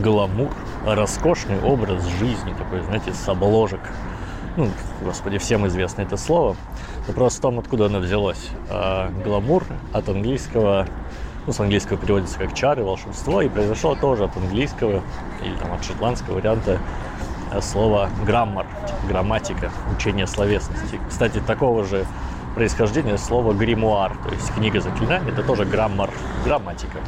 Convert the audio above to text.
гламур, роскошный образ жизни, такой, знаете, с обложек. Ну, господи, всем известно это слово. Вопрос в том, откуда оно взялось. А, гламур от английского, ну, с английского переводится как чары, волшебство, и произошло тоже от английского или там от шотландского варианта э, слова граммар, типа грамматика, учение словесности. Кстати, такого же происхождения слова гримуар, то есть книга заклинаний, это тоже граммар, грамматика.